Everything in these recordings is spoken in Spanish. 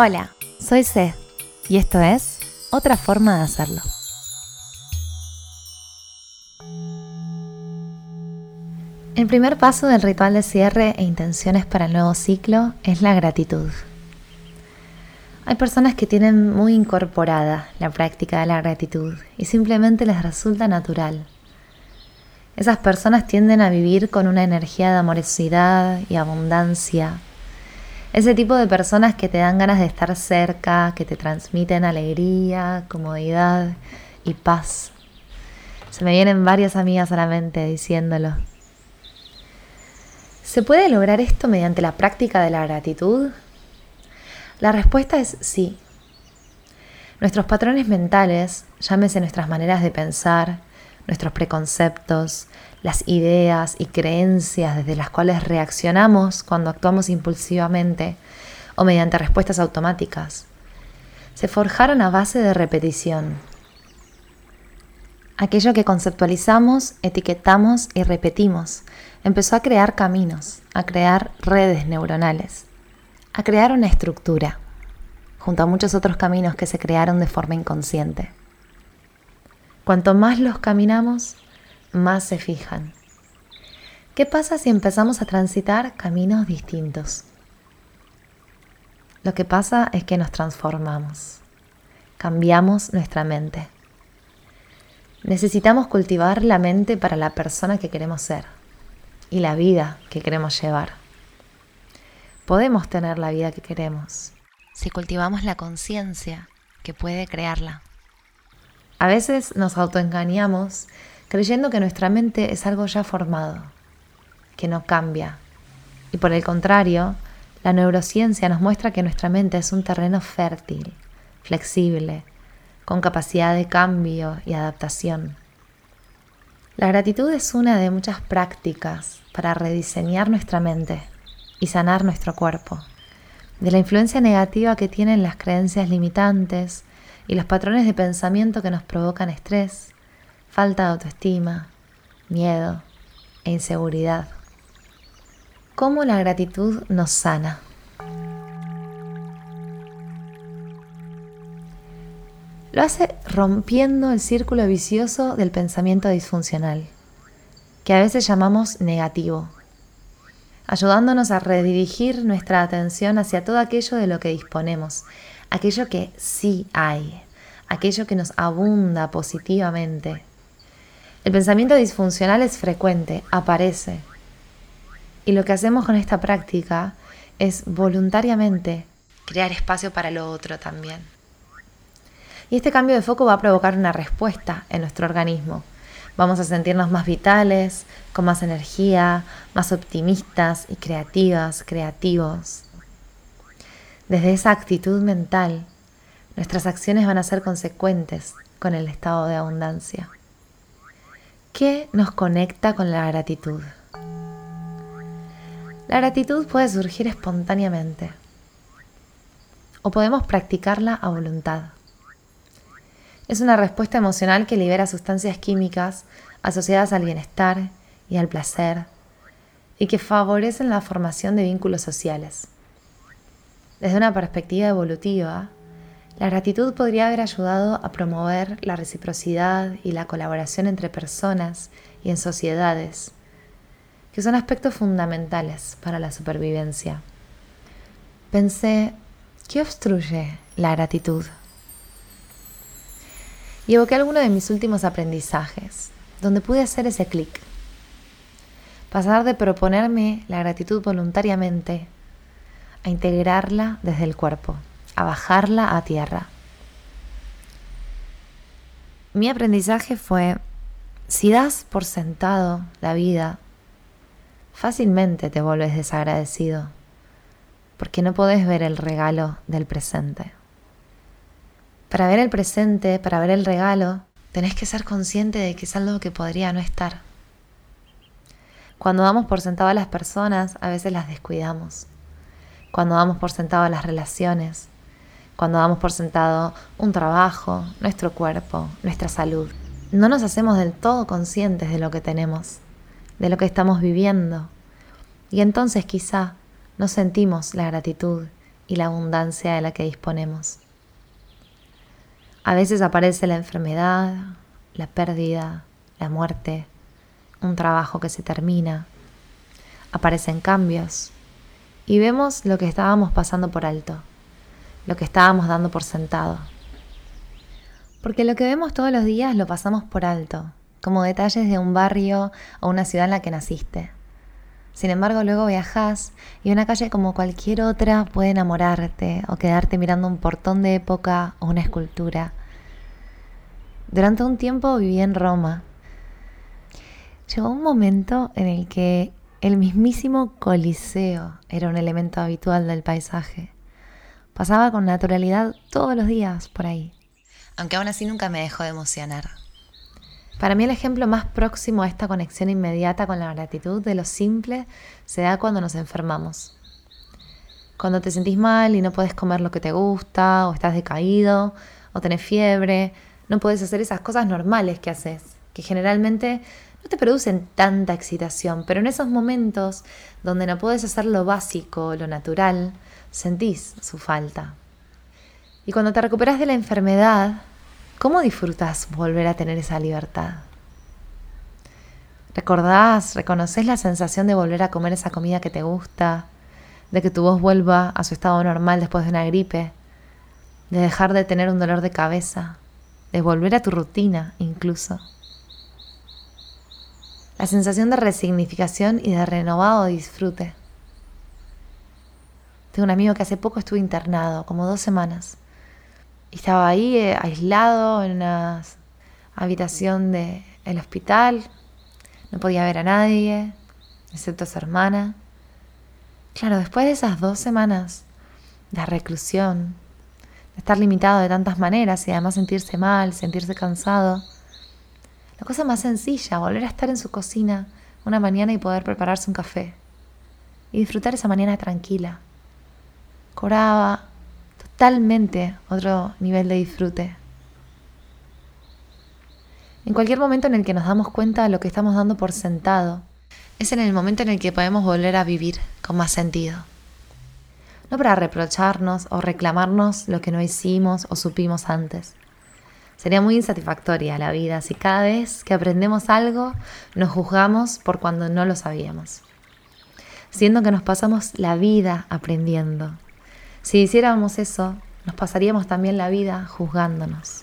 Hola, soy C y esto es otra forma de hacerlo. El primer paso del ritual de cierre e intenciones para el nuevo ciclo es la gratitud. Hay personas que tienen muy incorporada la práctica de la gratitud y simplemente les resulta natural. Esas personas tienden a vivir con una energía de amorosidad y abundancia. Ese tipo de personas que te dan ganas de estar cerca, que te transmiten alegría, comodidad y paz. Se me vienen varias amigas a la mente diciéndolo. ¿Se puede lograr esto mediante la práctica de la gratitud? La respuesta es sí. Nuestros patrones mentales, llámese nuestras maneras de pensar, nuestros preconceptos, las ideas y creencias desde las cuales reaccionamos cuando actuamos impulsivamente o mediante respuestas automáticas, se forjaron a base de repetición. Aquello que conceptualizamos, etiquetamos y repetimos empezó a crear caminos, a crear redes neuronales, a crear una estructura, junto a muchos otros caminos que se crearon de forma inconsciente. Cuanto más los caminamos, más se fijan. ¿Qué pasa si empezamos a transitar caminos distintos? Lo que pasa es que nos transformamos, cambiamos nuestra mente. Necesitamos cultivar la mente para la persona que queremos ser y la vida que queremos llevar. Podemos tener la vida que queremos si cultivamos la conciencia que puede crearla. A veces nos autoengañamos creyendo que nuestra mente es algo ya formado, que no cambia. Y por el contrario, la neurociencia nos muestra que nuestra mente es un terreno fértil, flexible, con capacidad de cambio y adaptación. La gratitud es una de muchas prácticas para rediseñar nuestra mente y sanar nuestro cuerpo de la influencia negativa que tienen las creencias limitantes y los patrones de pensamiento que nos provocan estrés, falta de autoestima, miedo e inseguridad. ¿Cómo la gratitud nos sana? Lo hace rompiendo el círculo vicioso del pensamiento disfuncional, que a veces llamamos negativo, ayudándonos a redirigir nuestra atención hacia todo aquello de lo que disponemos, aquello que sí hay, aquello que nos abunda positivamente. El pensamiento disfuncional es frecuente, aparece. Y lo que hacemos con esta práctica es voluntariamente crear espacio para lo otro también. Y este cambio de foco va a provocar una respuesta en nuestro organismo. Vamos a sentirnos más vitales, con más energía, más optimistas y creativas, creativos. Desde esa actitud mental, nuestras acciones van a ser consecuentes con el estado de abundancia. ¿Qué nos conecta con la gratitud? La gratitud puede surgir espontáneamente o podemos practicarla a voluntad. Es una respuesta emocional que libera sustancias químicas asociadas al bienestar y al placer y que favorecen la formación de vínculos sociales. Desde una perspectiva evolutiva, la gratitud podría haber ayudado a promover la reciprocidad y la colaboración entre personas y en sociedades, que son aspectos fundamentales para la supervivencia. Pensé, ¿qué obstruye la gratitud? y evoqué alguno de mis últimos aprendizajes, donde pude hacer ese clic. Pasar de proponerme la gratitud voluntariamente a integrarla desde el cuerpo, a bajarla a tierra. Mi aprendizaje fue, si das por sentado la vida, fácilmente te vuelves desagradecido, porque no podés ver el regalo del presente. Para ver el presente, para ver el regalo, tenés que ser consciente de que es algo que podría no estar. Cuando damos por sentado a las personas, a veces las descuidamos. Cuando damos por sentado las relaciones, cuando damos por sentado un trabajo, nuestro cuerpo, nuestra salud, no nos hacemos del todo conscientes de lo que tenemos, de lo que estamos viviendo. Y entonces quizá no sentimos la gratitud y la abundancia de la que disponemos. A veces aparece la enfermedad, la pérdida, la muerte, un trabajo que se termina, aparecen cambios y vemos lo que estábamos pasando por alto, lo que estábamos dando por sentado. Porque lo que vemos todos los días lo pasamos por alto, como detalles de un barrio o una ciudad en la que naciste. Sin embargo, luego viajas y una calle como cualquier otra puede enamorarte o quedarte mirando un portón de época o una escultura. Durante un tiempo viví en Roma. Llegó un momento en el que el mismísimo Coliseo era un elemento habitual del paisaje. Pasaba con naturalidad todos los días por ahí. Aunque aún así nunca me dejó de emocionar. Para mí el ejemplo más próximo a esta conexión inmediata con la gratitud de lo simple se da cuando nos enfermamos. Cuando te sentís mal y no puedes comer lo que te gusta, o estás decaído, o tenés fiebre, no puedes hacer esas cosas normales que haces, que generalmente no te producen tanta excitación, pero en esos momentos donde no puedes hacer lo básico, lo natural, sentís su falta. Y cuando te recuperas de la enfermedad, ¿Cómo disfrutas volver a tener esa libertad? ¿Recordás, reconoces la sensación de volver a comer esa comida que te gusta? De que tu voz vuelva a su estado normal después de una gripe? De dejar de tener un dolor de cabeza? De volver a tu rutina incluso? La sensación de resignificación y de renovado disfrute. Tengo un amigo que hace poco estuvo internado, como dos semanas estaba ahí eh, aislado en una habitación del hospital. No podía ver a nadie, excepto a su hermana. Claro, después de esas dos semanas de reclusión, de estar limitado de tantas maneras y además sentirse mal, sentirse cansado, la cosa más sencilla, volver a estar en su cocina una mañana y poder prepararse un café y disfrutar esa mañana tranquila. Cobraba totalmente otro nivel de disfrute. En cualquier momento en el que nos damos cuenta de lo que estamos dando por sentado, es en el momento en el que podemos volver a vivir con más sentido. No para reprocharnos o reclamarnos lo que no hicimos o supimos antes. Sería muy insatisfactoria la vida si cada vez que aprendemos algo nos juzgamos por cuando no lo sabíamos. Siendo que nos pasamos la vida aprendiendo si hiciéramos eso, nos pasaríamos también la vida juzgándonos.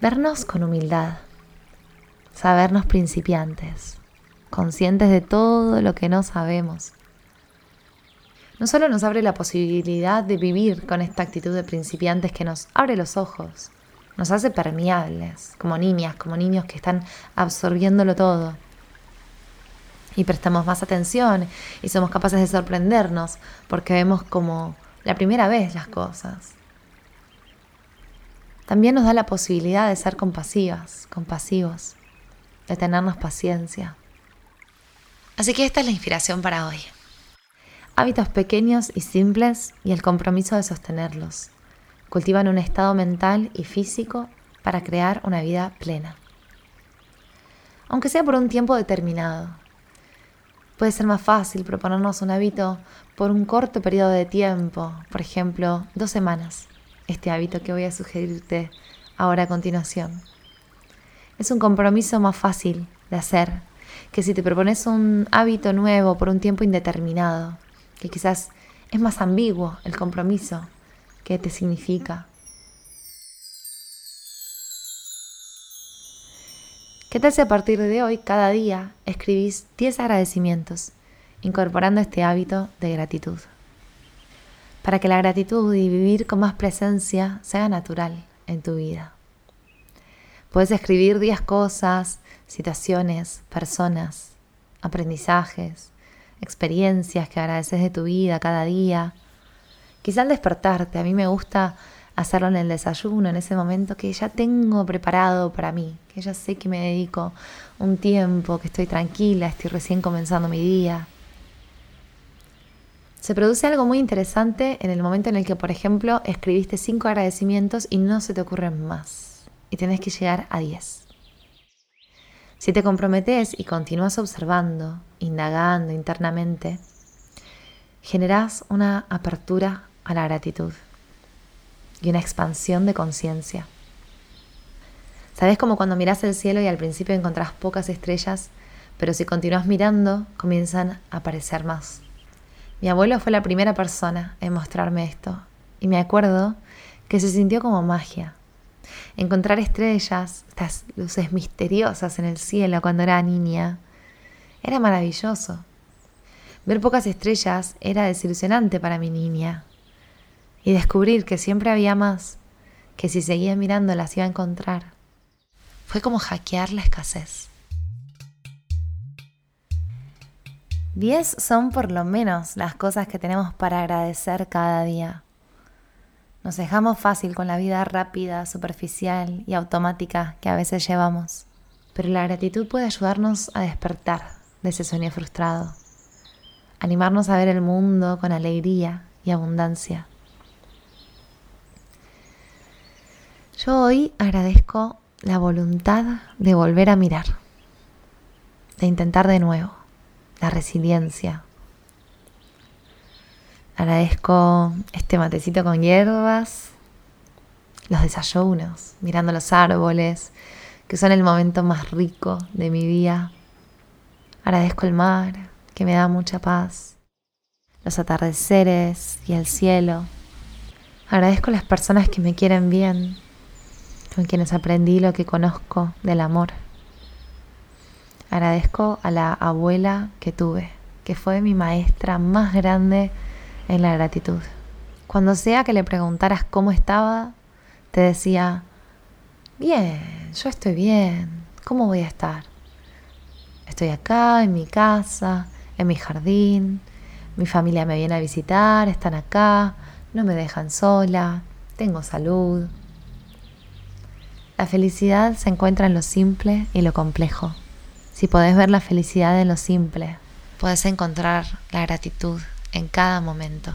Vernos con humildad, sabernos principiantes, conscientes de todo lo que no sabemos. No solo nos abre la posibilidad de vivir con esta actitud de principiantes que nos abre los ojos, nos hace permeables, como niñas, como niños que están absorbiéndolo todo y prestamos más atención y somos capaces de sorprendernos porque vemos como la primera vez las cosas. También nos da la posibilidad de ser compasivas, compasivos, de tenernos paciencia. Así que esta es la inspiración para hoy. Hábitos pequeños y simples y el compromiso de sostenerlos. Cultivan un estado mental y físico para crear una vida plena. Aunque sea por un tiempo determinado, Puede ser más fácil proponernos un hábito por un corto periodo de tiempo, por ejemplo, dos semanas, este hábito que voy a sugerirte ahora a continuación. Es un compromiso más fácil de hacer que si te propones un hábito nuevo por un tiempo indeterminado, que quizás es más ambiguo el compromiso que te significa. ¿Qué tal si a partir de hoy, cada día, escribís 10 agradecimientos, incorporando este hábito de gratitud? Para que la gratitud y vivir con más presencia sea natural en tu vida. Puedes escribir 10 cosas, situaciones, personas, aprendizajes, experiencias que agradeces de tu vida cada día. Quizá al despertarte, a mí me gusta hacerlo en el desayuno, en ese momento que ya tengo preparado para mí, que ya sé que me dedico un tiempo, que estoy tranquila, estoy recién comenzando mi día. Se produce algo muy interesante en el momento en el que, por ejemplo, escribiste cinco agradecimientos y no se te ocurren más, y tenés que llegar a diez. Si te comprometes y continúas observando, indagando internamente, generás una apertura a la gratitud y una expansión de conciencia. ¿Sabes como cuando miras el cielo y al principio encontrás pocas estrellas, pero si continúas mirando comienzan a aparecer más? Mi abuelo fue la primera persona en mostrarme esto y me acuerdo que se sintió como magia. Encontrar estrellas, estas luces misteriosas en el cielo cuando era niña, era maravilloso. Ver pocas estrellas era desilusionante para mi niña. Y descubrir que siempre había más, que si seguía mirando las iba a encontrar, fue como hackear la escasez. Diez son por lo menos las cosas que tenemos para agradecer cada día. Nos dejamos fácil con la vida rápida, superficial y automática que a veces llevamos. Pero la gratitud puede ayudarnos a despertar de ese sueño frustrado animarnos a ver el mundo con alegría y abundancia. Yo hoy agradezco la voluntad de volver a mirar, de intentar de nuevo, la resiliencia. Agradezco este matecito con hierbas, los desayunos, mirando los árboles, que son el momento más rico de mi día. Agradezco el mar, que me da mucha paz, los atardeceres y el cielo. Agradezco las personas que me quieren bien, con quienes aprendí lo que conozco del amor. Agradezco a la abuela que tuve, que fue mi maestra más grande en la gratitud. Cuando sea que le preguntaras cómo estaba, te decía, bien, yo estoy bien, ¿cómo voy a estar? Estoy acá en mi casa, en mi jardín, mi familia me viene a visitar, están acá, no me dejan sola, tengo salud. La felicidad se encuentra en lo simple y lo complejo. Si podés ver la felicidad en lo simple, podés encontrar la gratitud en cada momento.